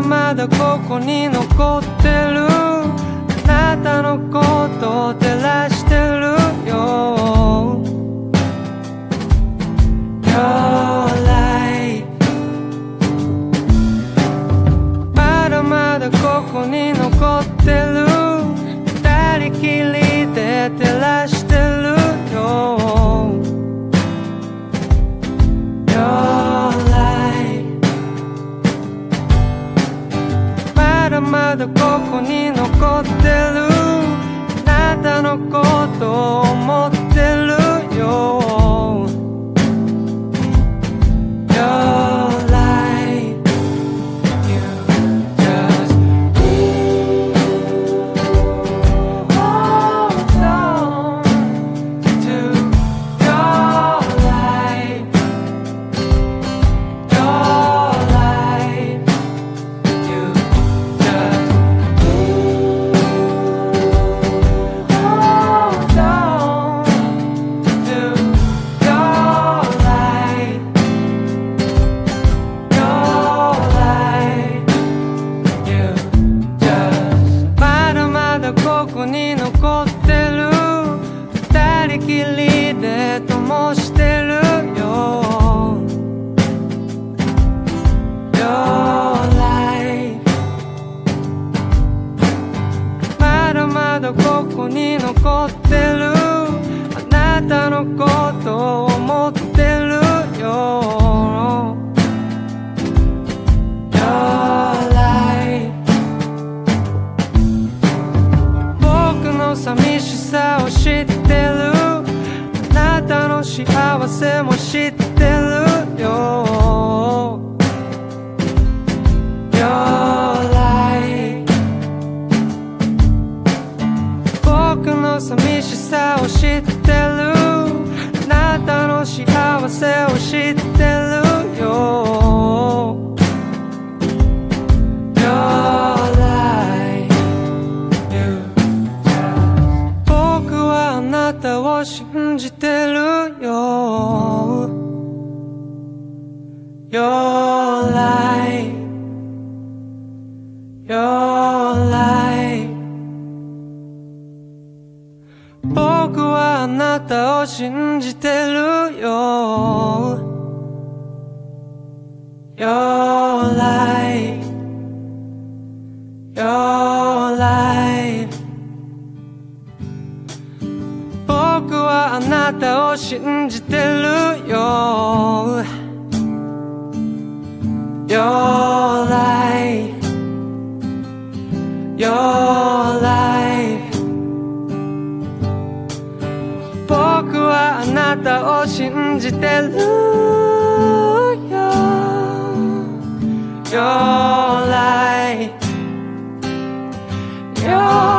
まだここに残ってる。あなたのことを照らしてるよ。Your light まだまだここに残ってる。思っ幸せも知ってるよ。Your life 僕の寂しさを知ってる。あなたの幸せを知ってる。life 僕はあなたを信じてるよ。Angel, hallelujah. Your light, your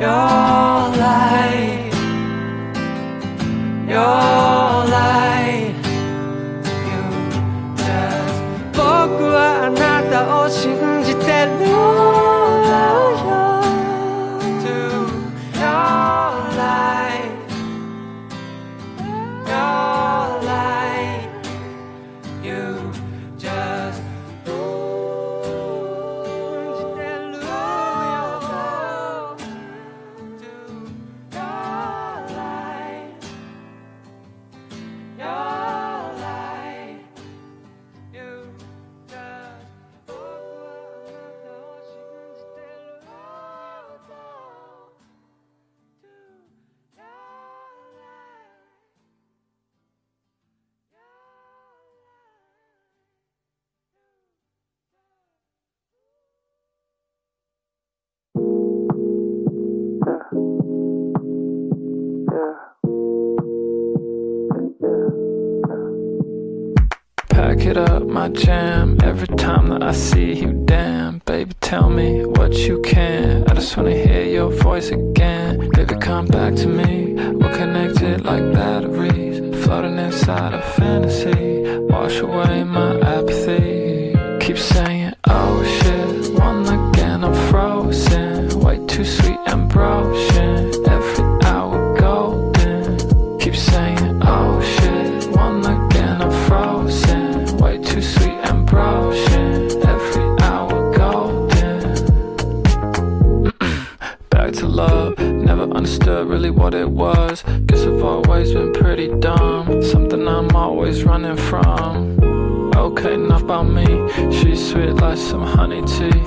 You're it up, my jam. Every time that I see you, damn. Baby, tell me what you can. I just wanna hear your voice again. Baby, come back to me. We're connected like batteries. floating inside a fantasy. Wash away my apathy. Keep saying, oh shit, one again, I'm frozen. Way too sweet I'm always running from. Okay, enough about me. She's sweet like some honey tea.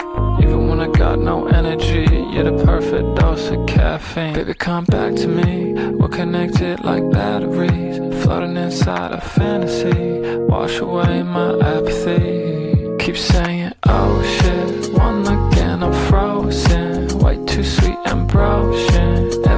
Even when I got no energy, you're the perfect dose of caffeine. Baby, come back to me. We're connected like batteries, floating inside a fantasy. Wash away my apathy. Keep saying, oh shit, one again, I'm frozen. Way too sweet and broken.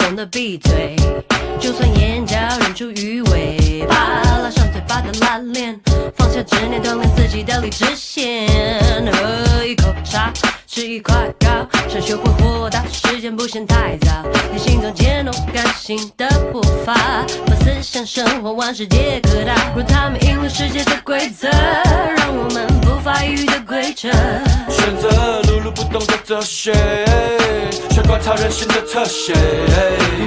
懂得闭嘴，就算眼角忍住鱼尾巴，拉上嘴巴的拉链，放下执念，锻炼自己的理智线。喝一口茶，吃一块糕，想学会豁达，时间不嫌太早。你心中渐浓感性的步伐，把思想生活往世界各大，若他们赢了世界的规则，让我们不发育的规则。选择碌碌不动的哲，学观察人性的侧写。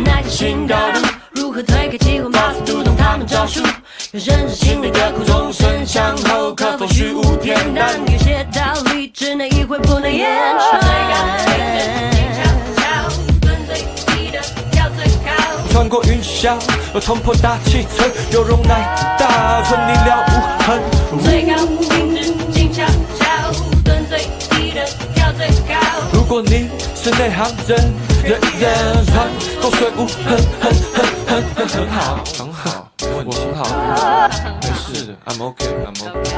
那些新高度如何推开机关，马上读懂他们招数，要认识心里的苦，众生相后，可否虚无恬淡？有些道理只能意会，不能言传。穿过云霄，又冲破大气层，有容乃大，存你了无痕。最高品质静悄悄，蹲最低的跳最高。如果你是内行人，人人穿过水无痕，很很很很很好，很好，我很好，没事的，I'm OK，I'm OK。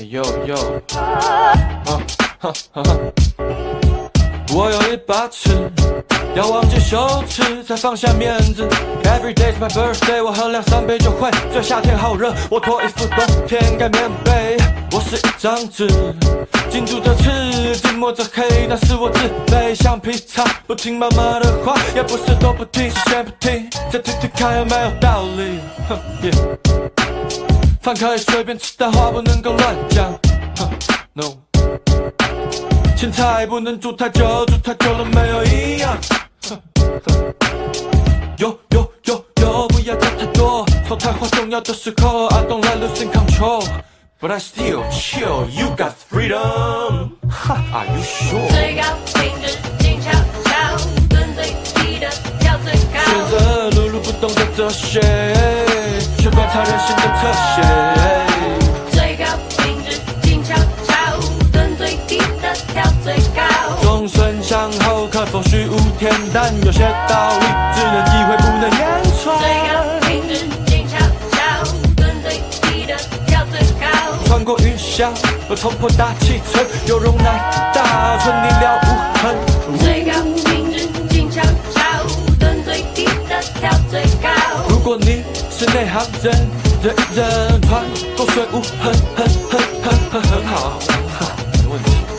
哎呦呦，啊哈哈哈。我有一把尺，要忘记羞耻，才放下面子。Every day's my birthday，我喝两三杯就会醉。夏天好热，我脱衣服，冬天盖棉被。我是一张纸，紧住着刺，紧抹着黑，但是我自卑，橡皮擦不听妈妈的话，也不是都不听，是先不听，再听听看有没有道理。哼，yeah，饭可以随便吃，但话不能够乱讲。no。青菜不能煮太久，煮太久了没有营养。有有有有，不要讲太多。说太话重要的时候，I don't like losing control。But I still chill, you got freedom. Are you sure？最高品质静悄悄，蹲最低的跳最高。选择碌碌不动的哲学，学观察人性的特写。最高品质静悄悄，蹲最低的跳最高。众生相后，可否虚无恬淡？有些道理只能意会，不能言传。最高过云霄，而冲破大气层，有容乃大，存你了无痕。最高品质静悄悄，蹲最低的跳最高。如果你是内行人，人人穿过水雾很很很很很很好，没问题。